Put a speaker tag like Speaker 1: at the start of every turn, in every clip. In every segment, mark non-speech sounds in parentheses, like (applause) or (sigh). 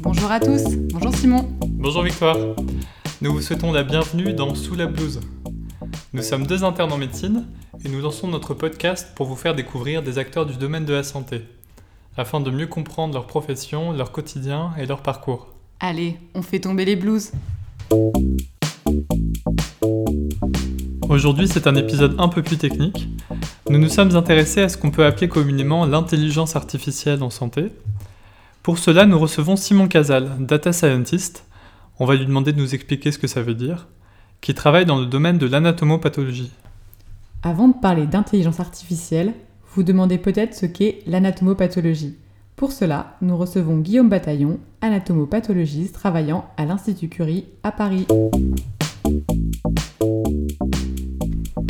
Speaker 1: Bonjour à tous, bonjour Simon.
Speaker 2: Bonjour Victoire. Nous vous souhaitons la bienvenue dans Sous la blouse. Nous sommes deux internes en médecine et nous lançons notre podcast pour vous faire découvrir des acteurs du domaine de la santé, afin de mieux comprendre leur profession, leur quotidien et leur parcours.
Speaker 1: Allez, on fait tomber les blues.
Speaker 2: Aujourd'hui, c'est un épisode un peu plus technique. Nous nous sommes intéressés à ce qu'on peut appeler communément l'intelligence artificielle en santé. Pour cela, nous recevons Simon Casal, data scientist. On va lui demander de nous expliquer ce que ça veut dire, qui travaille dans le domaine de l'anatomopathologie.
Speaker 1: Avant de parler d'intelligence artificielle, vous demandez peut-être ce qu'est l'anatomopathologie. Pour cela, nous recevons Guillaume Bataillon, anatomopathologiste travaillant à l'Institut Curie à Paris.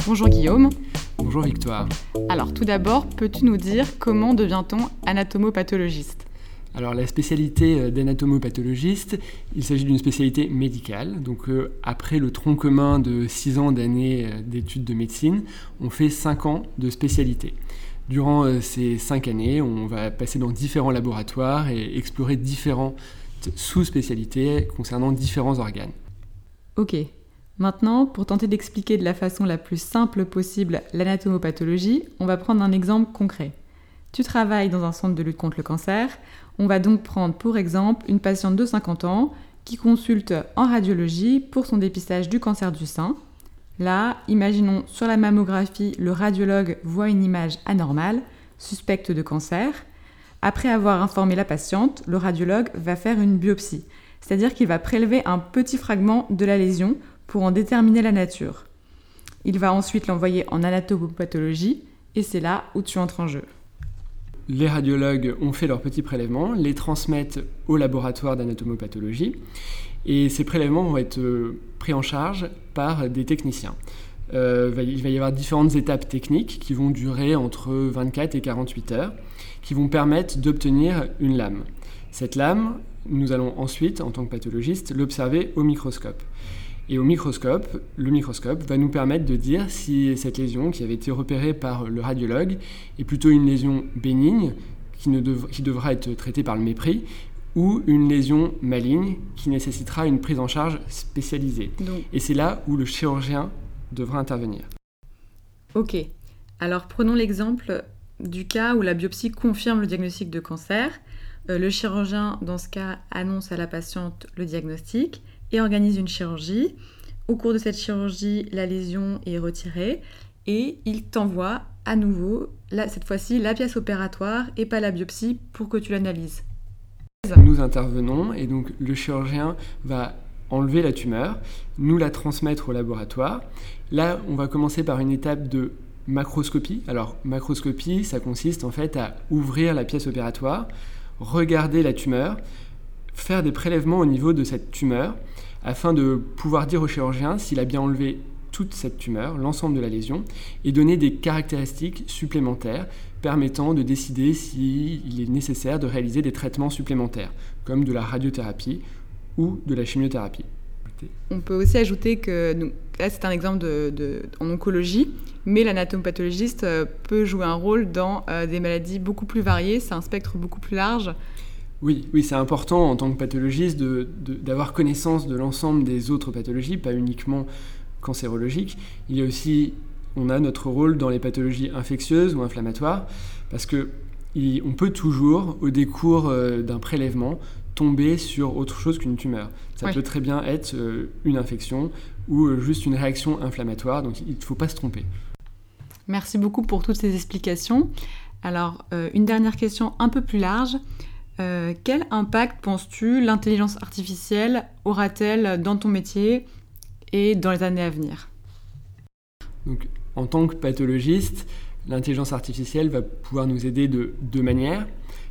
Speaker 1: Bonjour Guillaume.
Speaker 3: Bonjour Victoire.
Speaker 1: Alors tout d'abord, peux-tu nous dire comment devient-on anatomopathologiste?
Speaker 3: Alors la spécialité euh, d'anatomopathologiste, il s'agit d'une spécialité médicale. Donc euh, après le tronc commun de 6 ans d'années euh, d'études de médecine, on fait 5 ans de spécialité. Durant ces 5 années, on va passer dans différents laboratoires et explorer différentes sous-spécialités concernant différents organes.
Speaker 1: Ok. Maintenant, pour tenter d'expliquer de la façon la plus simple possible l'anatomopathologie, on va prendre un exemple concret. Tu travailles dans un centre de lutte contre le cancer. On va donc prendre pour exemple une patiente de 50 ans qui consulte en radiologie pour son dépistage du cancer du sein. Là, imaginons sur la mammographie, le radiologue voit une image anormale, suspecte de cancer. Après avoir informé la patiente, le radiologue va faire une biopsie, c'est-à-dire qu'il va prélever un petit fragment de la lésion pour en déterminer la nature. Il va ensuite l'envoyer en anatomopathologie et c'est là où tu entres en jeu.
Speaker 3: Les radiologues ont fait leurs petits prélèvements, les transmettent au laboratoire d'anatomopathologie et ces prélèvements vont être euh, pris en charge par des techniciens. Euh, il va y avoir différentes étapes techniques qui vont durer entre 24 et 48 heures, qui vont permettre d'obtenir une lame. Cette lame, nous allons ensuite, en tant que pathologiste, l'observer au microscope. Et au microscope, le microscope va nous permettre de dire si cette lésion qui avait été repérée par le radiologue est plutôt une lésion bénigne qui, ne dev- qui devra être traitée par le mépris ou une lésion maligne qui nécessitera une prise en charge spécialisée.
Speaker 1: Donc,
Speaker 3: Et c'est là où le chirurgien devra intervenir.
Speaker 1: ok. Alors prenons l'exemple du cas où la biopsie confirme le diagnostic de cancer. Euh, le chirurgien, dans ce cas, annonce à la patiente le diagnostic et organise une chirurgie. Au cours de cette chirurgie, la lésion est retirée et il t'envoie à nouveau, cette fois-ci, la pièce opératoire et pas la biopsie pour que tu l'analyses.
Speaker 3: Nous intervenons et donc le chirurgien va enlever la tumeur, nous la transmettre au laboratoire. Là, on va commencer par une étape de macroscopie. Alors, macroscopie, ça consiste en fait à ouvrir la pièce opératoire, regarder la tumeur, faire des prélèvements au niveau de cette tumeur afin de pouvoir dire au chirurgien s'il a bien enlevé toute cette tumeur, l'ensemble de la lésion, et donner des caractéristiques supplémentaires permettant de décider s'il est nécessaire de réaliser des traitements supplémentaires, comme de la radiothérapie ou de la chimiothérapie.
Speaker 1: On peut aussi ajouter que, là c'est un exemple en oncologie, mais l'anatomopathologiste euh, peut jouer un rôle dans euh, des maladies beaucoup plus variées, c'est un spectre beaucoup plus large.
Speaker 3: Oui, oui, c'est important en tant que pathologiste de- de- d'avoir connaissance de l'ensemble des autres pathologies, pas uniquement cancérologiques. Il y a aussi, on a notre rôle dans les pathologies infectieuses ou inflammatoires, parce que il- on peut toujours, au décours euh, d'un prélèvement, tomber sur autre chose qu'une tumeur. Ça peut très bien être euh, une infection ou euh, juste une réaction inflammatoire, donc il ne faut pas se tromper.
Speaker 1: Merci beaucoup pour toutes ces explications. Alors, euh, une dernière question un peu plus large. Euh, quel impact penses-tu l'intelligence artificielle aura-t-elle dans ton métier et dans les années à venir
Speaker 3: Donc, en tant que pathologiste, l'intelligence artificielle va pouvoir nous aider de deux manières.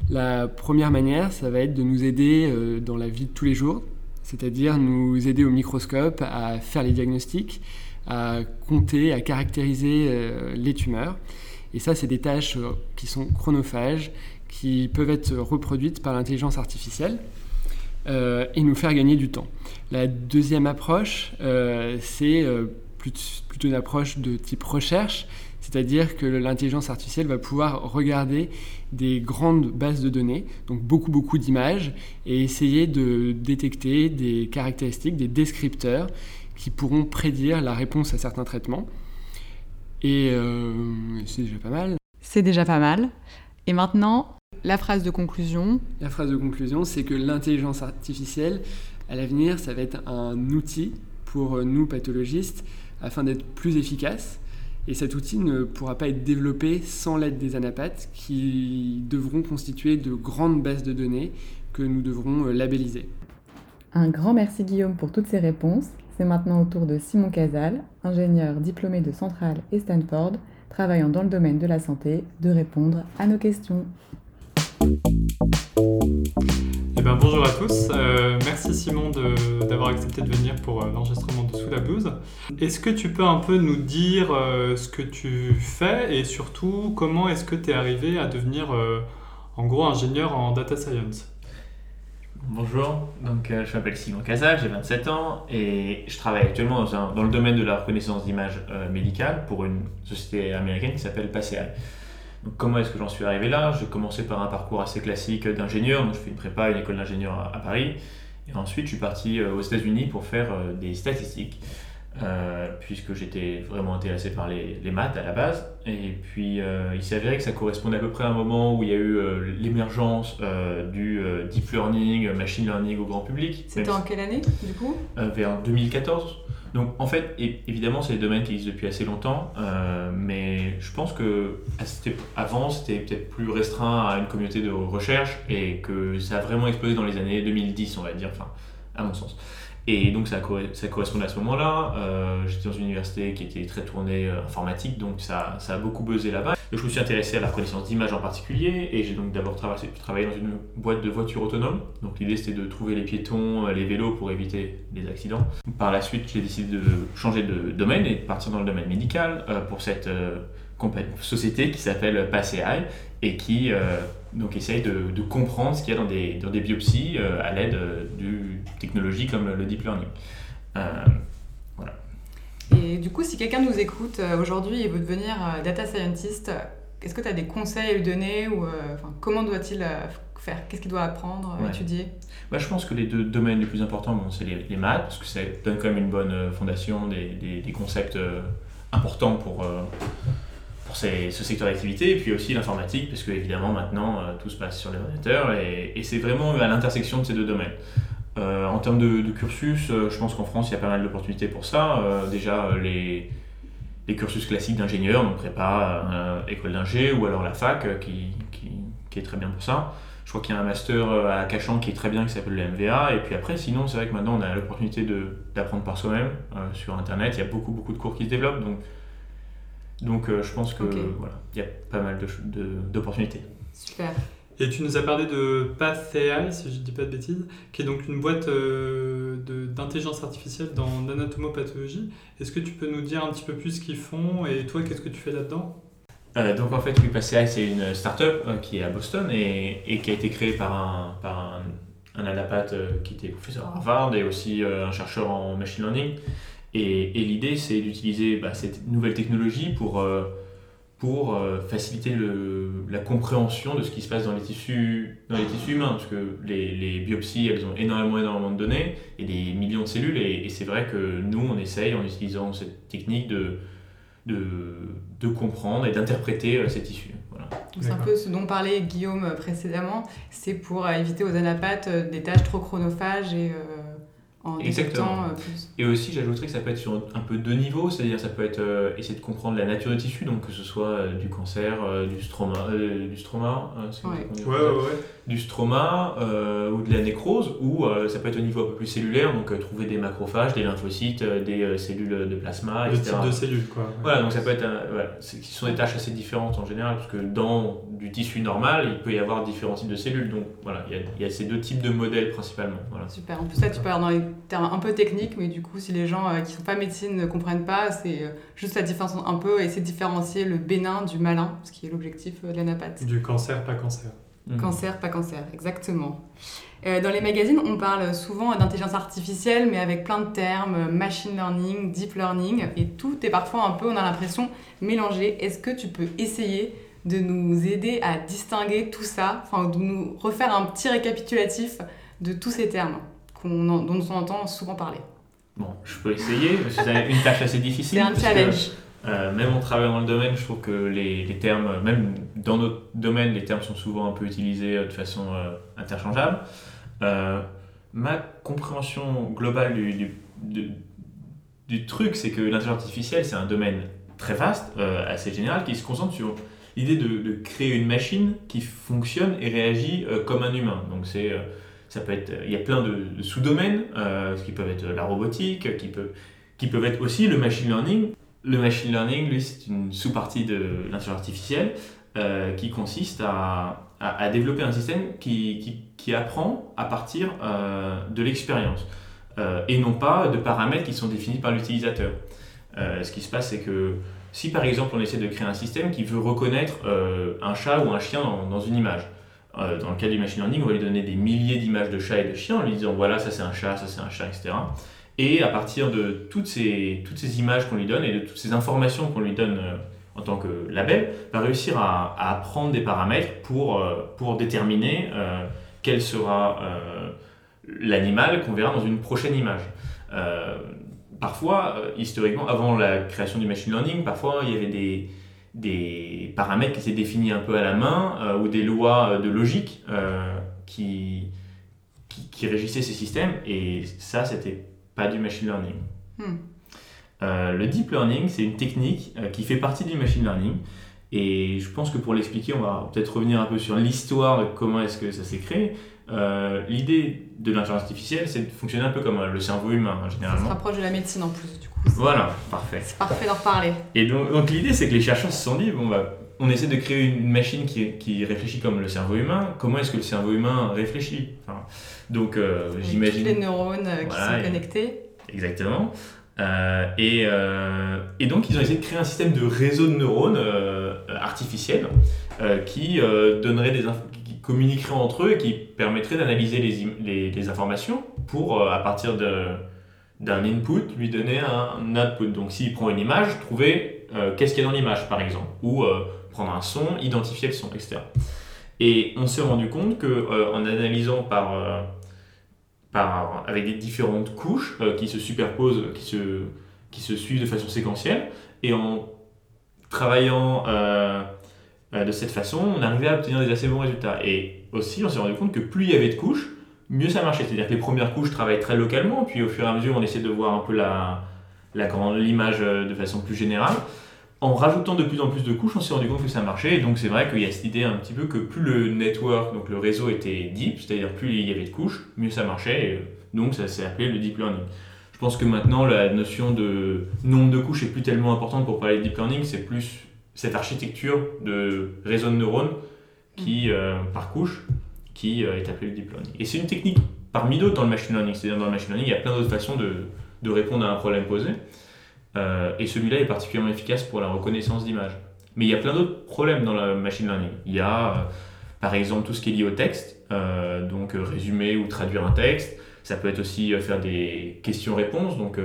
Speaker 3: La première manière, ça va être de nous aider euh, dans la vie de tous les jours, c'est-à-dire nous aider au microscope à faire les diagnostics, à compter, à caractériser euh, les tumeurs. Et ça, c'est des tâches qui sont chronophages, qui peuvent être reproduites par l'intelligence artificielle euh, et nous faire gagner du temps. La deuxième approche, c'est plutôt une approche de type recherche, c'est-à-dire que l'intelligence artificielle va pouvoir regarder des grandes bases de données, donc beaucoup beaucoup d'images, et essayer de détecter des caractéristiques, des descripteurs qui pourront prédire la réponse à certains traitements. Et euh, c'est déjà pas mal.
Speaker 1: C'est déjà pas mal. Et maintenant, la phrase de conclusion.
Speaker 3: La phrase de conclusion, c'est que l'intelligence artificielle, à l'avenir, ça va être un outil pour nous pathologistes afin d'être plus efficace et cet outil ne pourra pas être développé sans l'aide des anapathes qui devront constituer de grandes bases de données que nous devrons euh, labelliser.
Speaker 1: Un grand merci Guillaume pour toutes ces réponses. C'est maintenant au tour de Simon Casal, ingénieur diplômé de Central et Stanford, travaillant dans le domaine de la santé, de répondre à nos questions.
Speaker 2: Eh ben, bonjour à tous. Euh, merci Simon d'avoir accepté de venir pour euh, l'enregistrement de Sous la blouse. Est-ce que tu peux un peu nous dire euh, ce que tu fais et surtout comment est-ce que tu es arrivé à devenir en gros ingénieur en data science?
Speaker 4: Bonjour, donc je m'appelle Simon Casal, j'ai 27 ans et je travaille actuellement dans, dans le domaine de la reconnaissance d'images médicales pour une société américaine qui s'appelle Comment est-ce que j'en suis arrivé là? J'ai commencé par un parcours assez classique d'ingénieur. Je fais une prépa, une école d'ingénieur à, Paris. Et ensuite, je suis parti euh, aux États-Unis pour faire euh, des statistiques, euh, puisque j'étais vraiment intéressé par les, maths à la base. Et puis, il s'est avéré que ça correspondait à peu près à un moment où il y a eu l'émergence du deep learning, machine learning au grand public.
Speaker 1: C'était en quelle année, du coup?
Speaker 4: Vers 2014. Donc en fait, évidemment, c'est des domaines qui existent depuis assez longtemps, euh, mais je pense que avant, c'était peut-être plus restreint à une communauté de recherche et que ça a vraiment explosé dans les années 2010, on va dire, enfin, à mon sens. Et donc ça, ça correspondait à ce moment-là. Euh, j'étais dans une université qui était très tournée euh, informatique, donc ça, ça a beaucoup buzzé là-bas. Je me suis intéressé à la reconnaissance d'images en particulier, et j'ai donc d'abord travaillé, dans une boîte de voitures autonomes. Donc l'idée c'était de trouver les piétons, euh, les vélos pour éviter les accidents. Par la suite, j'ai décidé de changer de domaine et de partir dans le domaine médical pour cette société qui s'appelle PassAI et qui donc essaye de, comprendre ce qu'il y a dans des, biopsies euh, à l'aide euh, de technologies comme le deep learning. Euh.
Speaker 1: Et du coup, si quelqu'un nous écoute aujourd'hui et veut devenir data scientist, est-ce que tu as des conseils à lui donner ou comment doit-il faire? Qu'est-ce qu'il doit apprendre, étudier?
Speaker 4: Bah, Je pense que les deux domaines les plus importants, bon, c'est les, maths, parce que ça donne quand même une bonne fondation, des, des, des concepts importants pour pour ce secteur d'activité, et puis aussi l'informatique, parce que évidemment maintenant euh, tout se passe sur les ordinateurs, et, c'est vraiment à l'intersection de ces deux domaines. Euh, en termes de, cursus, euh, je pense qu'en France il y a pas mal d'opportunités pour ça. déjà les, les, cursus classiques d'ingénieur, donc prépa, école d'ingé, ou alors la fac qui, qui, qui, est très bien pour ça. Je crois qu'il y a un master à Cachan qui est très bien, qui s'appelle le MVA. Et puis après, sinon, c'est vrai que maintenant on a l'opportunité d'apprendre par soi-même sur Internet. Il y a beaucoup, beaucoup de cours qui se développent. Donc donc euh, je pense que voilà, il y a pas mal d'opportunités.
Speaker 1: Super.
Speaker 2: Et tu nous as parlé de PathAI, si je ne dis pas de bêtises, qui est donc une boîte euh, d'intelligence artificielle dans l'anatomopathologie. Est-ce que tu peux nous dire un petit peu plus ce qu'ils font et toi, qu'est-ce que tu fais là-dedans?
Speaker 4: Euh, donc en fait, PathAI, c'est une start-up qui est à Boston et, qui a été créée par un, par un, un qui était professeur à Harvard et aussi un chercheur en machine learning. Et, l'idée, c'est d'utiliser bah, cette nouvelle technologie pour, euh, pour euh, faciliter le, la compréhension de ce qui se passe dans les tissus, dans les tissus humains. Parce que les, les biopsies, elles ont énormément, énormément de données et des millions de cellules. Et, c'est vrai que nous, on essaye, en utilisant cette technique, de, de, de comprendre et d'interpréter euh, ces tissus. Voilà.
Speaker 1: C'est un peu ce dont parlait Guillaume précédemment. C'est pour éviter aux anapathes des tâches trop chronophages et
Speaker 5: en
Speaker 4: Exactement.
Speaker 5: détectant euh, plus.
Speaker 4: Et aussi, j'ajouterais que ça peut être sur un peu deux niveaux, c'est-à-dire ça peut être euh, essayer de comprendre la nature des tissus, donc que ce soit euh, du cancer, euh, du stroma, euh, du stroma, hein,
Speaker 5: Ouais.
Speaker 4: ça
Speaker 2: Ouais, ouais,
Speaker 4: du stroma euh, ou de la nécrose, ou euh, ça peut être au niveau un peu plus cellulaire, donc euh, trouver des macrophages, des lymphocytes, euh, des euh, cellules de plasma,
Speaker 2: Le
Speaker 4: etc.
Speaker 2: type de cellule, quoi.
Speaker 4: Voilà, donc ça peut être un, voilà, c'est- qui sont des tâches assez différentes en général, parce que dans du tissu normal, il peut y avoir différents types de cellules. Donc voilà, il y a, il y a ces deux types de modèles principalement. Voilà.
Speaker 5: Super. En plus, là, tu parles dans les termes un peu techniques, mais du coup, si les gens euh, qui sont pas médecine ne comprennent pas, c'est euh, juste la différence un peu, essayer de différencier le bénin du malin, ce qui est l'objectif euh, de la napath.
Speaker 2: Du cancer, pas cancer.
Speaker 4: Mhm.
Speaker 5: Cancer, pas cancer, exactement. Euh, dans les magazines, on parle souvent d'intelligence artificielle, mais avec plein de termes, machine learning, deep learning, et tout est parfois un peu, on a l'impression, mélangé. Est-ce que tu peux essayer de nous aider à distinguer tout ça, enfin, de nous refaire un petit récapitulatif de tous ces termes? Qu'on en- dont on entend souvent parler
Speaker 4: Bon, je peux essayer, c'est une tâche assez difficile.
Speaker 5: C'est un
Speaker 4: que,
Speaker 5: challenge.
Speaker 4: euh, même en travaillant dans le domaine, je trouve que les, les termes, même dans notre domaine, les termes sont souvent un peu utilisés euh, de façon euh, interchangeable. Euh, ma compréhension globale du, du, du- du truc, c'est que l'intelligence artificielle, c'est un domaine très vaste, assez général, qui se concentre sur l'idée de, de créer une machine qui fonctionne et réagit comme un humain. Donc c'est, ça peut être, il y a plein de, sous-domaines, euh, qui peuvent être la robotique, qui peuvent, qui peuvent être aussi le machine learning. Le machine learning, lui, c'est une sous-partie de l'intelligence artificielle euh, qui consiste à, à- développer un système qui, qui- qui apprend à partir euh, de l'expérience euh, et non pas de paramètres qui sont définis par l'utilisateur. Ce qui se passe, c'est que si par exemple on essaie de créer un système qui veut reconnaître un chat ou un chien dans une image, euh, dans le cas du machine learning, on va lui donner des milliers d'images de chats et de chiens en lui disant voilà, ça c'est un chat, ça c'est un chat, etc. Et à partir de toutes ces, toutes ces images qu'on lui donne et de toutes ces informations qu'on lui donne euh, en tant que label, va réussir à, apprendre des paramètres pour, euh, pour déterminer quel sera l'animal qu'on verra dans une prochaine image. Parfois, historiquement, avant la création du machine learning, parfois il y avait des, des paramètres qui étaient définis un peu à la main euh, ou des lois de logique euh, qui, qui, qui régissaient ces systèmes et ça, c'était pas du machine learning.
Speaker 5: Hmm.
Speaker 4: Euh, le deep learning, c'est une technique euh, qui fait partie du machine learning. Et je pense que pour l'expliquer, on va peut-être revenir un peu sur l'histoire de comment est-ce que ça s'est créé. Euh, L'idée de l'intelligence artificielle, c'est de fonctionner un peu comme euh, le cerveau humain, hein,
Speaker 5: Ça se
Speaker 4: généralement.
Speaker 5: rapproche de la médecine en plus, du coup.
Speaker 4: Voilà, parfait.
Speaker 5: C'est parfait d'en reparler.
Speaker 4: Et donc, donc l'idée, c'est que les chercheurs se sont dit, bon, bah, on essaie de créer une machine qui, qui réfléchit comme le cerveau humain. Comment est-ce que le cerveau humain réfléchit Enfin, Donc, euh, j'imagine...
Speaker 5: Les neurones euh, qui
Speaker 4: Voilà,
Speaker 5: sont
Speaker 4: et-
Speaker 5: connectés.
Speaker 4: Exactement. Et, et donc, ils ont essayé de créer un système de réseau de neurones artificiels qui donnerait des inf- qui communiqueraient entre eux et qui permettraient d'analyser les, les, informations pour, euh, à partir d'un input, lui donner un, output. Donc, s'il prend une image, trouver euh, qu'est-ce qu'il y a dans l'image, par exemple, ou euh, prendre un son, identifier le son, etc. Et on s'est rendu compte que euh, en analysant par par, avec des différentes couches qui se superposent, qui se, qui se suivent de façon séquentielle. Et en travaillant de cette façon, on arrivait à obtenir des assez bons résultats. Et aussi, on s'est rendu compte que plus il y avait de couches, mieux ça marchait. C'est-à-dire que les premières couches travaillent très localement, puis au fur et à mesure, on essaie de voir un peu la, la grande, l'image euh, de façon plus générale. En rajoutant de plus en plus de couches, on s'est rendu compte que ça marchait. Et donc, c'est vrai qu'il y a cette idée un petit peu que plus le network, donc le réseau était deep, c'est-à-dire plus il y avait de couches, mieux ça marchait. Et euh, donc, ça s'est appelé le deep learning. Je pense que maintenant, la notion de nombre de couches est plus tellement importante pour parler de deep learning, c'est plus cette architecture de réseau de neurones qui, euh, par couche qui euh, est appelée le deep learning. Et c'est une technique parmi d'autres dans le machine learning. C'est-à-dire dans le machine learning, il y a plein d'autres façons de, de répondre à un problème posé. Euh, et celui-là est particulièrement efficace pour la reconnaissance d'images. Mais il y a plein d'autres problèmes dans le machine learning. Il y a, euh, par exemple, tout ce qui est lié au texte, donc résumer ou traduire un texte. Ça peut être aussi faire des questions-réponses, donc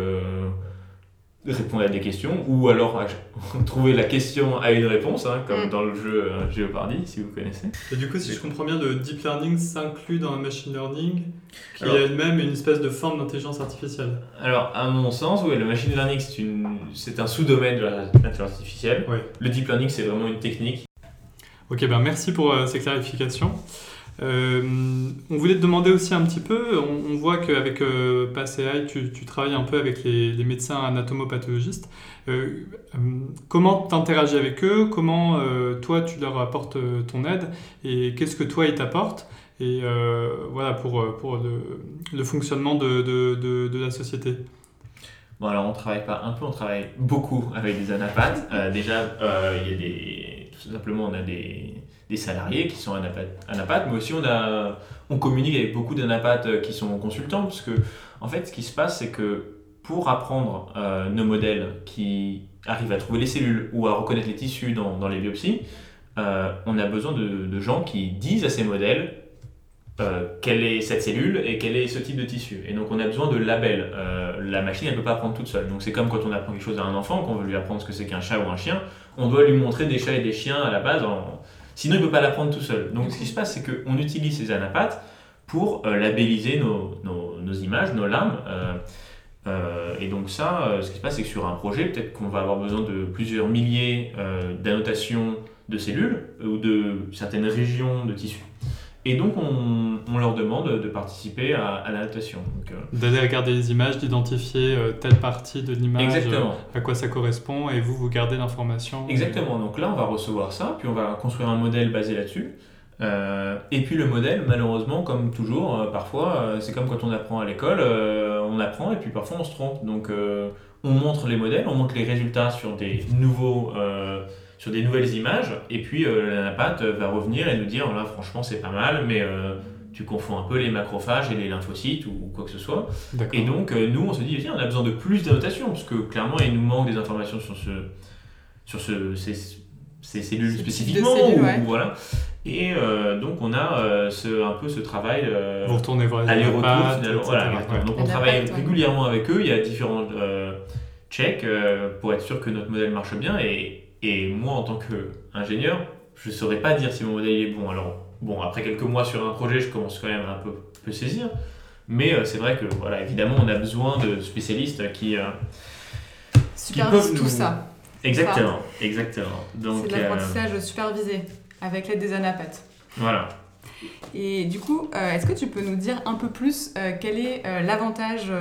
Speaker 4: répondre à des questions, ou alors (laughs) trouver la question à une réponse, hein, comme
Speaker 5: Mm.
Speaker 4: dans le jeu euh, Jeopardy, si vous connaissez.
Speaker 2: Et du coup, si je comprends bien, le deep learning s'inclut dans le machine learning, qui
Speaker 4: Alors-
Speaker 2: est elle-même une espèce de forme d'intelligence artificielle.
Speaker 4: Alors, à mon sens, oui, le machine learning, c'est une- c'est un sous-domaine de la- l'intelligence artificielle.
Speaker 2: Ouais.
Speaker 4: Le deep learning, c'est vraiment une technique.
Speaker 2: Ok, ben merci pour euh, ces clarifications. Euh, on voulait te demander aussi un petit peu, on, voit qu'avec euh, PassAI, tu, tu travailles un peu avec les, médecins anatomopathologistes. Euh, euh, comment t'interagis avec eux? Comment toi tu leur apportes ton aide? Et qu'est-ce que toi ils t'apportent? Et voilà pour, pour le, fonctionnement de, de, de, la société.
Speaker 4: Bon, alors on travaille pas un peu, on travaille beaucoup avec des anapathes. Déjà, il y a des. Tout simplement, on a des, des salariés qui sont anapathes, mais aussi on, a, on communique avec beaucoup d'anapathes euh, qui sont consultants, parce que, en fait, ce qui se passe, c'est que pour apprendre euh, nos modèles qui arrivent à trouver les cellules ou à reconnaître les tissus dans, dans les biopsies, euh, on a besoin de, de gens qui disent à ces modèles quelle est cette cellule et quel est ce type de tissu. Et donc on a besoin de labels. La machine, elle ne peut pas apprendre toute seule. Donc c'est comme quand on apprend quelque chose à un enfant, qu'on veut lui apprendre ce que c'est qu'un chat ou un chien, on doit lui montrer des chats et des chiens à la base, en- sinon il ne peut pas l'apprendre tout seul. Donc ce qui se passe, c'est qu'on utilise ces anapathes pour euh, labelliser nos, images, nos lames. Euh, euh, et donc ça, ce qui se passe, c'est que sur un projet, peut-être qu'on va avoir besoin de plusieurs milliers d'annotations de cellules ou de certaines régions de tissus. Et donc on, on leur demande de participer à, à l'annotation. Donc, euh,
Speaker 2: D'aller regarder les images, d'identifier euh, telle partie de l'image, euh, à quoi ça correspond, et vous, vous gardez l'information.
Speaker 4: Exactement. Donc là, on va recevoir ça, puis on va construire un modèle basé là-dessus. Euh, et puis le modèle, malheureusement, comme toujours, parfois, c'est comme quand on apprend à l'école, on apprend et puis parfois on se trompe. Donc on montre les modèles, on montre les résultats sur des nouveaux, sur des nouvelles images, et puis euh, l'anapathe va revenir et nous dire là, franchement, c'est pas mal, mais euh, tu confonds un peu les macrophages et les lymphocytes ou quoi que ce soit. Et donc, euh, nous, on se dit, tiens, on a besoin de plus d'annotations, parce que clairement, il nous manque des informations sur, ce, sur ce, ces, ces cellules spécifiquement.
Speaker 5: cellules,
Speaker 4: ou- voilà. Et euh, donc, on a euh, ce, un peu ce travail. euh,
Speaker 2: Vous retournez voir les
Speaker 4: aller-retour finalement. Voilà.
Speaker 2: Ouais.
Speaker 4: Donc on travaille
Speaker 5: ouais.
Speaker 4: régulièrement avec eux, il y a différents euh, checks euh, pour être sûr que notre modèle marche bien et, et moi en tant qu'ingénieur, je ne saurais pas dire si mon modèle est bon. Alors bon, après quelques mois sur un projet, je commence quand même à un peu, peu saisir. Mais euh, c'est vrai que voilà, évidemment, on a besoin de spécialistes qui... euh, peuvent
Speaker 5: tout ça.
Speaker 4: Exactement, exactement. Donc
Speaker 5: C'est de
Speaker 4: euh,
Speaker 5: l'apprentissage supervisé avec l'aide des anapathes.
Speaker 4: voilà.
Speaker 5: Et du coup, euh, est-ce que tu peux nous dire un peu plus quel est l'avantage,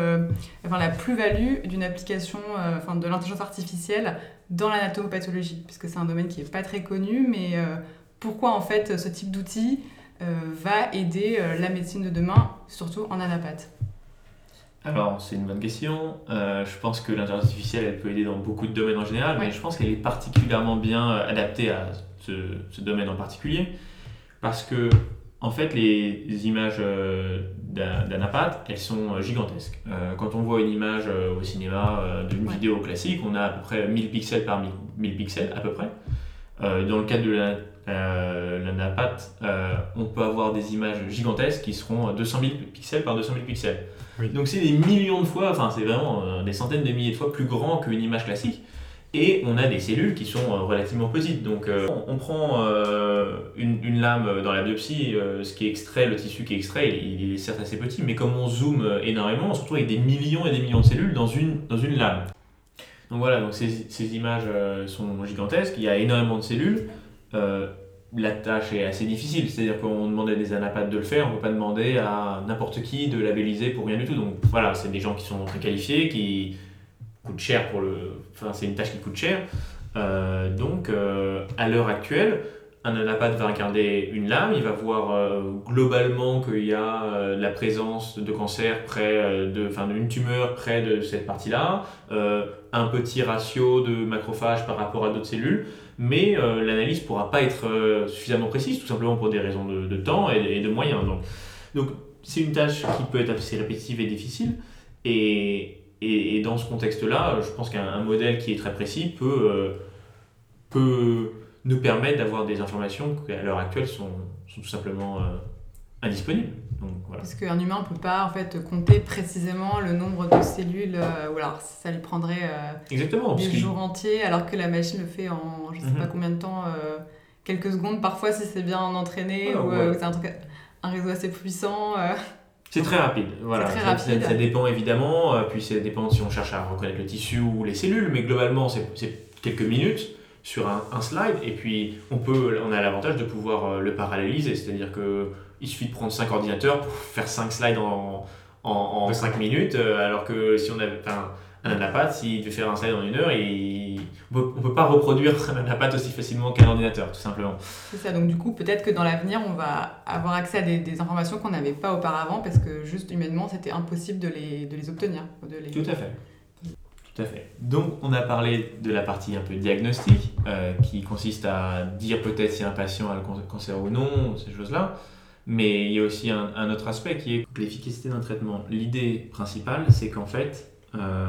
Speaker 5: enfin la plus-value d'une application enfin, de l'intelligence artificielle dans l'anatomopathologie Parce que c'est un domaine qui n'est pas très connu, mais euh, pourquoi en fait ce type d'outil euh, va aider euh, la médecine de demain, surtout en anapathe?
Speaker 4: Alors, c'est une bonne question. Euh, je pense que l'intelligence artificielle, elle peut aider dans beaucoup de domaines en général, mais je pense qu'elle est particulièrement bien adaptée à ce, ce domaine en particulier, parce que, en fait, les images d'un- d'anapathe, elles sont euh, gigantesques. Euh, quand on voit une image euh, au cinéma euh, d'une
Speaker 5: Ouais.
Speaker 4: vidéo classique, on a à peu près 1000 pixels par 1000, 1000 pixels, à peu près. Dans le cadre de la- euh, on peut avoir des images gigantesques qui seront euh, 200 000 pixels par 200 000 pixels.
Speaker 2: Oui.
Speaker 4: Donc c'est des millions de fois, enfin c'est vraiment des centaines de milliers de fois plus grand qu'une image classique. Et on a des cellules qui sont euh, relativement petites. Donc euh, on, prend euh, une, lame dans la biopsie, ce qui est extrait, le tissu qui est extrait, il, est certes assez petit, mais comme on zoome énormément, on se retrouve avec des millions et des millions de cellules dans une, dans une lame. Donc voilà, donc ces, images sont gigantesques, il y a énormément de cellules. La tâche est assez difficile, c'est-à-dire qu'on demande à des anapathes de le faire, on ne peut pas demander à n'importe qui de labelliser pour rien du tout. Donc voilà, c'est des gens qui sont très qualifiés, qui coûtent cher pour le. Enfin, c'est une tâche qui coûte cher. Euh, donc euh, à l'heure actuelle, un anapathe va regarder une lame, il va voir euh, globalement qu'il y a euh, la présence de cancer près de, enfin d'une tumeur près de cette partie-là, un petit ratio de macrophages par rapport à d'autres cellules, mais l'analyse ne pourra pas être suffisamment précise, tout simplement pour des raisons de, de temps et, et de moyens. Donc, donc c'est une tâche qui peut être assez répétitive et difficile, et, et, et dans ce contexte-là, je pense qu'un un modèle qui est très précis peut, euh, peut nous permettre d'avoir des informations qui à l'heure actuelle sont, sont tout simplement euh, indisponibles. Donc, voilà.
Speaker 5: Parce qu'un humain ne peut pas en fait compter précisément le nombre de cellules, euh, ou alors ça lui prendrait euh,
Speaker 4: Exactement.
Speaker 5: des jours entiers, alors que la machine le fait en je sais
Speaker 4: Mhm.
Speaker 5: pas combien de temps, euh, quelques secondes parfois si c'est bien entraîné
Speaker 4: Ah,
Speaker 5: ou
Speaker 4: ouais.
Speaker 5: euh, c'est un, un réseau assez puissant.
Speaker 4: C'est très rapide. Voilà.
Speaker 5: très
Speaker 4: Ça-
Speaker 5: rapide.
Speaker 4: Ça, ça dépend évidemment, euh, puis ça dépend si on cherche à reconnaître le tissu ou les cellules, mais globalement c'est quelques minutes sur un, un slide, et puis on, peut, on a l'avantage de pouvoir euh, le paralléliser, c'est-à-dire que il suffit de prendre 5 ordinateurs pour (laughs) faire 5 slides en, en, 5 minutes, euh, alors que si on avait un anapathe, s'il devait faire un slide en une heure, il... on ne peut pas reproduire (laughs) un anapathe aussi facilement qu'un ordinateur, tout simplement.
Speaker 5: C'est ça, donc du coup, peut-être que dans l'avenir, on va avoir accès à des, des informations qu'on n'avait pas auparavant, parce que juste humainement, c'était impossible de les, de les obtenir. De les...
Speaker 4: Tout à fait. Tout à fait. Donc, on a parlé de la partie un peu diagnostique, euh, qui consiste à dire peut-être si un patient a le cancer ou non, ces choses-là. Mais il y a aussi un, un autre aspect qui est l'efficacité d'un traitement. L'idée principale, c'est qu'en fait, euh,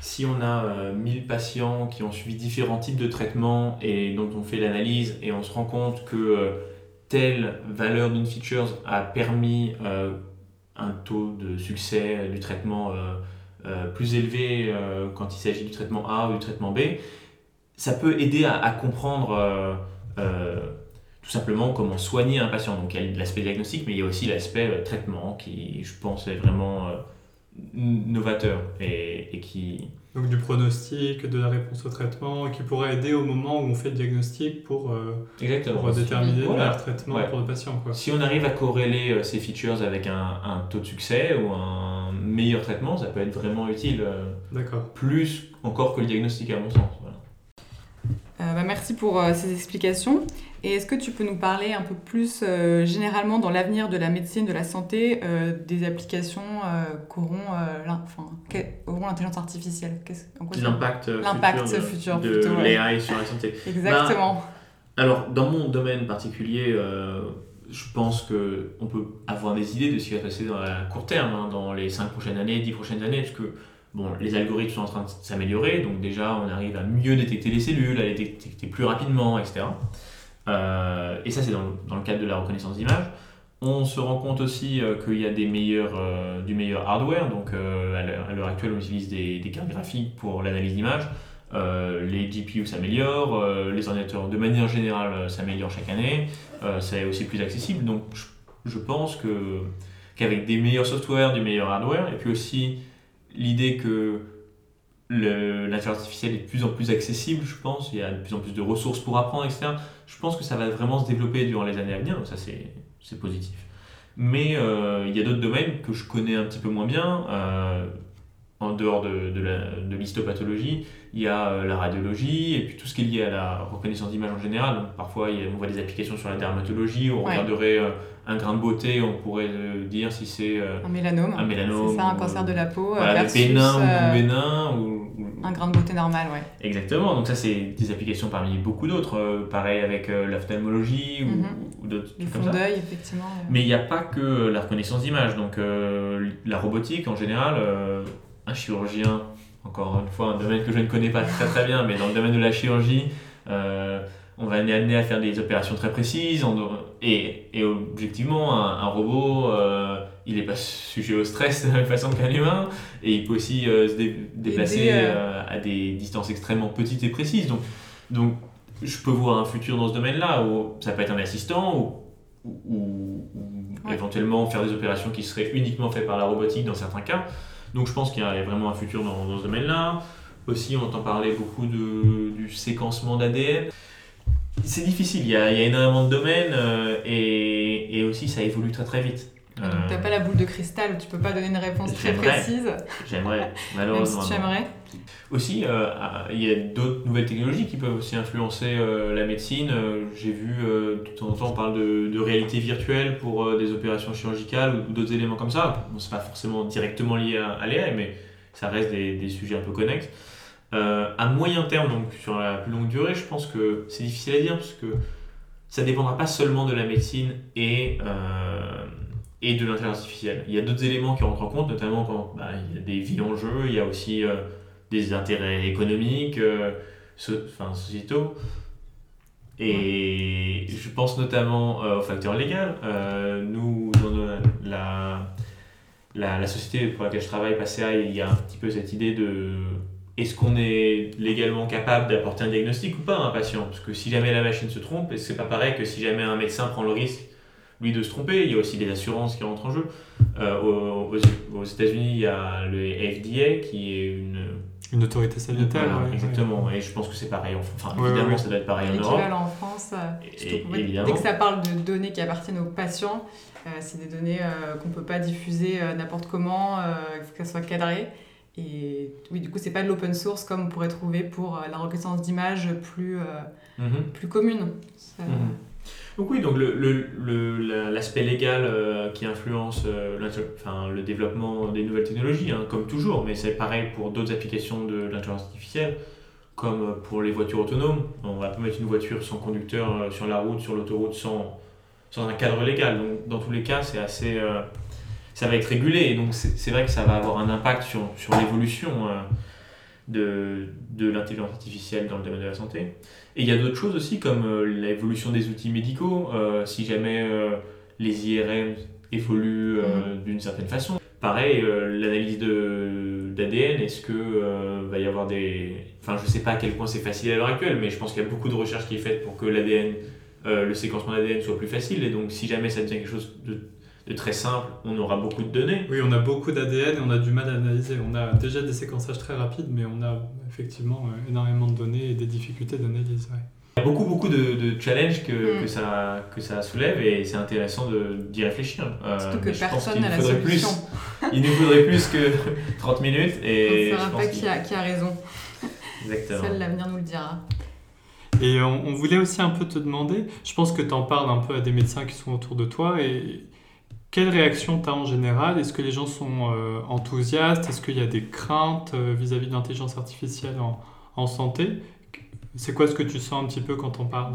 Speaker 4: si on a 1000 euh, patients qui ont suivi différents types de traitements et dont on fait l'analyse et on se rend compte que telle valeur d'une feature a permis un taux de succès du traitement euh, plus élevé euh, quand il s'agit du traitement A ou du traitement B, ça peut aider à, comprendre euh, tout simplement comment soigner un patient. Donc il y a l'aspect diagnostique, mais il y a aussi l'aspect traitement qui, je pense, est vraiment novateur et, qui...
Speaker 2: Donc du pronostic, de la réponse au traitement, qui pourrait aider au moment où on fait le diagnostic pour, pour déterminer le meilleur traitement pour le patient. Quoi.
Speaker 4: Si on arrive à corréler ces features avec un, un, taux de succès ou un, meilleur traitement, ça peut être vraiment utile. Euh,
Speaker 2: D'accord.
Speaker 4: Plus encore que le diagnostic, à mon sens.
Speaker 5: Euh, bah, merci pour euh, ces explications. Et est-ce que tu peux nous parler un peu plus généralement dans l'avenir de la médecine, de la santé, des applications qu'auront l'intelligence artificielle?
Speaker 4: L'impact
Speaker 5: futur, de,
Speaker 4: futur de l'AI sur la santé. (laughs)
Speaker 5: Exactement.
Speaker 4: Bah, alors, dans mon domaine particulier, je pense qu'on peut avoir des idées de ce qui va se passer dans la court terme, hein, dans les 5 prochaines années, 10 prochaines années, parce que bon, les algorithmes sont en train de s'améliorer, donc déjà on arrive à mieux détecter les cellules, à les détecter plus rapidement, etc. Euh, et ça c'est dans, dans, le cadre de la reconnaissance d'image. On se rend compte aussi euh, qu'il y a des meilleurs, euh, du meilleur hardware, donc à l'heure actuelle on utilise des, des cartes graphiques pour l'analyse d'image. Les GPU s'améliorent, les ordinateurs de manière générale s'améliorent chaque année, c'est aussi plus accessible. Donc je, pense que, qu'avec des meilleurs softwares, du meilleur hardware, et puis aussi l'idée que l'intelligence artificielle est de plus en plus accessible, je pense, il y a de plus en plus de ressources pour apprendre, etc. Je pense que ça va vraiment se développer durant les années à venir, donc ça c'est positif. Mais il y a d'autres domaines que je connais un petit peu moins bien en dehors de, de l'histopathologie, il y a euh, la radiologie et puis tout ce qui est lié à la reconnaissance d'image en général. Donc, parfois, il on voit des applications sur la dermatologie on regarderait euh, un grain de beauté, on pourrait euh, dire si c'est
Speaker 5: un mélanome.
Speaker 4: Un mélanome.
Speaker 5: C'est ça, un cancer de la peau.
Speaker 4: Voilà,
Speaker 5: versus,
Speaker 4: bénin ou bénin. Ou,
Speaker 5: Un grain de beauté normal, ouais.
Speaker 4: Exactement. Donc, ça, c'est des applications parmi beaucoup d'autres. pareil avec l'ophtalmologie ou,
Speaker 5: mhm.
Speaker 4: d'autres.
Speaker 5: Les fonds d'œil, effectivement.
Speaker 4: Mais il n'y a pas que la reconnaissance d'image. Donc, la robotique en général un chirurgien, encore une fois un domaine que je ne connais pas très très bien, mais dans le domaine de la chirurgie, euh, on va être amené à faire des opérations très précises. et, et, objectivement, un, robot, euh, il n'est pas sujet au stress de la même façon qu'un humain. Et il peut aussi euh, se déplacer à des distances extrêmement petites et précises. Donc, donc je peux voir un futur dans ce domaine-là où ça peut être un assistant ou, ou, éventuellement faire des opérations qui seraient uniquement faites par la robotique dans certains cas. Donc je pense qu'il y a vraiment un futur dans, ce domaine-là. Aussi, on entend parler beaucoup de, du séquencement d'ADN. C'est difficile, il y, a, il y, a, énormément de domaines euh, et, et, aussi ça évolue très très vite.
Speaker 5: Donc tu n'as pas la boule de cristal, tu peux pas donner une réponse très précise.
Speaker 4: J'aimerais, malheureusement.
Speaker 5: Même si tu aimerais.
Speaker 4: Aussi, euh, il y a d'autres nouvelles technologies qui peuvent aussi influencer euh, la médecine. Euh, j'ai vu de temps en temps on parle de, de réalité virtuelle pour des opérations chirurgicales ou, d'autres éléments comme ça. Bon, c'est pas forcément directement lié à, à l'AI, mais ça reste des, des, sujets un peu connexes. à moyen terme, donc sur la plus longue durée, je pense que c'est difficile à dire parce que ça dépendra pas seulement de la médecine et et de l'intelligence artificielle. Il y a d'autres éléments qui rentrent en compte, notamment quand bah, il y a des vies en jeu, il y a aussi euh, des intérêts économiques, euh, enfin, sociétaux. Et je pense notamment euh, au facteur légal. nous, dans la, la, la, société pour laquelle je travaille, PASSEA, il y a un petit peu cette idée de est-ce qu'on est légalement capable d'apporter un diagnostic ou pas à un patient? Parce que si jamais la machine se trompe, c'est pas pareil que si jamais un médecin prend le risque lui de se tromper. Il y a aussi des assurances qui rentrent en jeu. Euh, aux, aux États-Unis, il y a le FDA qui est une
Speaker 2: Une autorité sanitaire.
Speaker 4: Voilà,
Speaker 2: ouais, ouais.
Speaker 4: exactement. Et je pense que c'est pareil. en- Enfin,
Speaker 2: Ouais,
Speaker 4: évidemment,
Speaker 2: ouais.
Speaker 4: ça doit être pareil en Europe.
Speaker 5: En France, euh,
Speaker 4: Et-
Speaker 5: dès que ça parle de données qui appartiennent aux patients, euh, c'est des données euh, qu'on ne peut pas diffuser euh, n'importe comment, euh, il faut qu'elles soient cadrées. Et oui, du coup, c'est pas de l'open source comme on pourrait trouver pour la reconnaissance d'images plus, euh,
Speaker 4: Mhm.
Speaker 5: plus commune. Ça-
Speaker 4: Mhm. Donc oui, donc le- le- le- l'aspect légal euh, qui influence euh, enfin, le développement des nouvelles technologies, hein, comme toujours, mais c'est pareil pour d'autres applications de l'intelligence artificielle, comme pour les voitures autonomes. On va pas mettre une voiture sans conducteur euh, sur la route, sur l'autoroute, sans, sans un cadre légal. Donc dans tous les cas, c'est assez... ça va être régulé, et donc c'est vrai que ça va avoir un impact sur, sur l'évolution de, de l'intelligence artificielle dans le domaine de la santé. Et il y a d'autres choses aussi, comme euh, l'évolution des outils médicaux, euh, si jamais euh, les IRM évoluent euh, d'une certaine façon. Pareil, l'analyse d'ADN, est-ce que va y avoir des... Enfin, je sais pas à quel point c'est facile à l'heure actuelle, mais je pense qu'il y a beaucoup de recherches qui est faite pour que l'ADN, le séquencement d'ADN soit plus facile. Et donc, si jamais ça devient quelque chose de, de très simple, on aura beaucoup de données.
Speaker 2: Oui, on a beaucoup d'ADN et on a du mal à analyser. On a déjà des séquençages très rapides, mais on a effectivement euh, énormément de données et des difficultés d'analyse. ouais.
Speaker 4: Il y a beaucoup, beaucoup de, de challenges que,
Speaker 5: Mm.
Speaker 4: que, ça, que ça soulève et c'est intéressant de- d'y réfléchir. Euh,
Speaker 5: Surtout que personne n'a la solution.
Speaker 4: Plus, il nous faudrait plus que (laughs) 30 minutes et
Speaker 5: on ne saura pas qui a, qui a raison.
Speaker 4: Exactement.
Speaker 5: Seul l'avenir nous le dira.
Speaker 2: Et on, on voulait aussi un peu te demander, je pense que tu en parles un peu à des médecins qui sont autour de toi, et quelle réaction tu as en général? Est-ce que les gens sont euh, enthousiastes? Est-ce qu'il y a des craintes euh, vis-à-vis de l'intelligence artificielle en, en santé? C'est quoi ce que tu sens un petit peu quand on parle?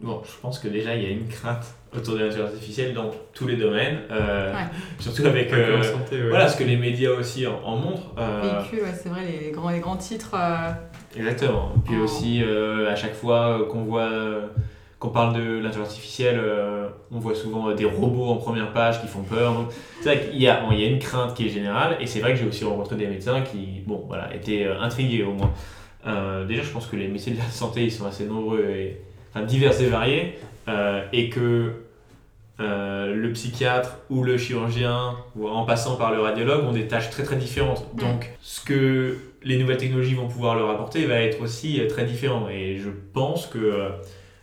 Speaker 4: Bon, je pense que déjà il y a une crainte autour de l'intelligence artificielle dans tous les domaines, euh,
Speaker 5: Ouais.
Speaker 4: surtout avec euh,
Speaker 2: santé, ouais.
Speaker 4: voilà, ce que les médias aussi en, en montrent. euh,
Speaker 5: Véhicule, ouais, c'est vrai, les grands, les grands titres. euh,
Speaker 4: Exactement. Puis
Speaker 5: Oh.
Speaker 4: aussi, euh, à chaque fois qu'on voit, euh, qu'on parle de l'intelligence artificielle, euh, on voit souvent euh, des robots en première page qui font peur. Donc, c'est vrai qu'il y a, il y a une crainte qui est générale, et c'est vrai que j'ai aussi rencontré des médecins qui, bon, voilà, étaient euh, intrigués au moins. Euh, déjà, je pense que les métiers de la santé, ils sont assez nombreux et enfin, divers et variés, euh, et que euh, le psychiatre ou le chirurgien, ou en passant par le radiologue, ont des tâches très très différentes. Donc, ce que les nouvelles technologies vont pouvoir leur apporter va être aussi très différent. Et je pense que,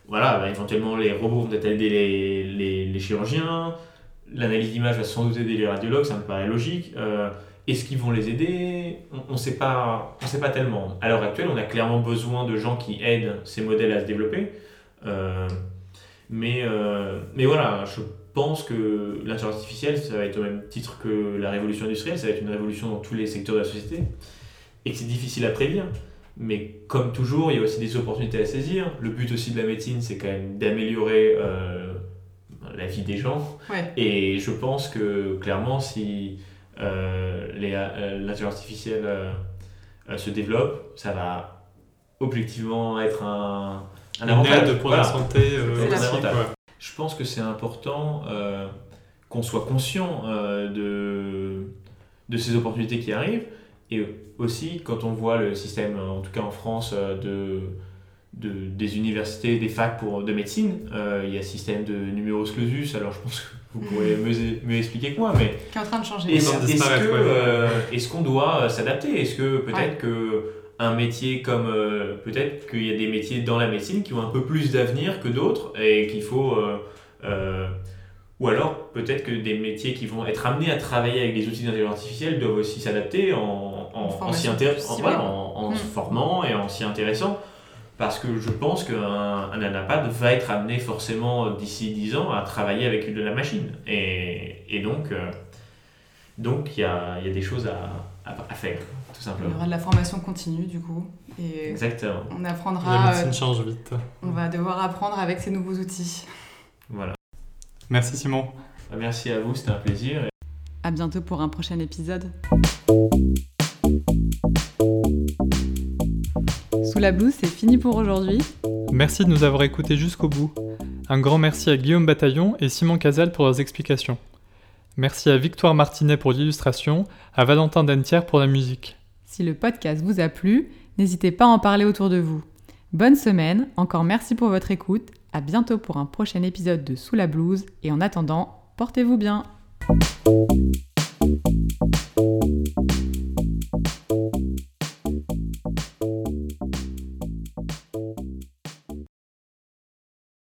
Speaker 4: voilà, bah, éventuellement, les robots vont peut-être aider les, les, chirurgiens, l'analyse d'image va sans doute aider les radiologues, ça me paraît logique. Euh, Est-ce qu'ils vont les aider? On ne sait, pas- on sait pas tellement. À l'heure actuelle, on a clairement besoin de gens qui aident ces modèles à se développer. Euh, mais, euh, mais voilà, je pense que l'intelligence artificielle, ça va être au même titre que la révolution industrielle, ça va être une révolution dans tous les secteurs de la société, et que c'est difficile à prédire. Mais comme toujours, il y a aussi des opportunités à saisir. Le but aussi de la médecine, c'est quand même d'améliorer euh, la vie des gens.
Speaker 5: Ouais.
Speaker 4: Et je pense que clairement, si euh, euh, l'intelligence artificielle euh, euh, se développe, ça va objectivement être un, avantage.
Speaker 2: pour
Speaker 4: Voilà.
Speaker 2: la santé euh.
Speaker 4: Je pense que c'est important euh, qu'on soit conscient euh, de, de ces opportunités qui arrivent. Et aussi, quand on voit le système, en tout cas en France, euh, de, de- des universités, des facs pour, de médecine, euh, il y a ce système de numerus clausus. Alors je pense que vous pourrez mieux, mieux expliquer que moi, mais
Speaker 5: qui est en train de changer.
Speaker 4: est-ce
Speaker 2: ouais.
Speaker 4: euh, qu'on doit euh, s'adapter? Est-ce que peut-être
Speaker 5: Ouais.
Speaker 4: que un métier comme euh, peut-être qu'il y a des métiers dans la médecine qui ont un peu plus d'avenir que d'autres et qu'il faut euh, euh, ou alors peut-être que des métiers qui vont être amenés à travailler avec des outils d'intelligence artificielle doivent aussi s'adapter en, en, en s'y
Speaker 5: formation
Speaker 4: intér-
Speaker 5: plus
Speaker 4: en-
Speaker 5: ciblée.
Speaker 4: voilà, en- en
Speaker 5: Mm.
Speaker 4: se formant et en s'y intéressant parce que je pense qu'un un anapad va être amené forcément d'ici 10 ans à travailler avec de la machine. Et, et donc, euh, donc il y a, il y a des choses à, à, à faire, tout
Speaker 5: Il y
Speaker 4: simplement.
Speaker 5: aura de la formation continue du coup. Et
Speaker 4: Exactement.
Speaker 5: on
Speaker 2: La
Speaker 5: apprendra,
Speaker 2: médecine
Speaker 5: euh,
Speaker 2: change vite.
Speaker 5: on va devoir apprendre avec ces nouveaux outils.
Speaker 4: Voilà.
Speaker 2: Merci Simon.
Speaker 4: Merci à vous, c'était un plaisir.
Speaker 1: À bientôt pour un prochain épisode. Sous la blouse, c'est fini pour aujourd'hui.
Speaker 2: Merci de nous avoir écoutés jusqu'au bout. Un grand merci à Guillaume Bataillon et Simon Casal pour leurs explications. Merci à Victoire Martinet pour l'illustration, à Valentin Dentière pour la musique.
Speaker 1: Si le podcast vous a plu, n'hésitez pas à en parler autour de vous. Bonne semaine, encore merci pour votre écoute, à bientôt pour un prochain épisode de Sous la blouse, et en attendant, portez-vous bien.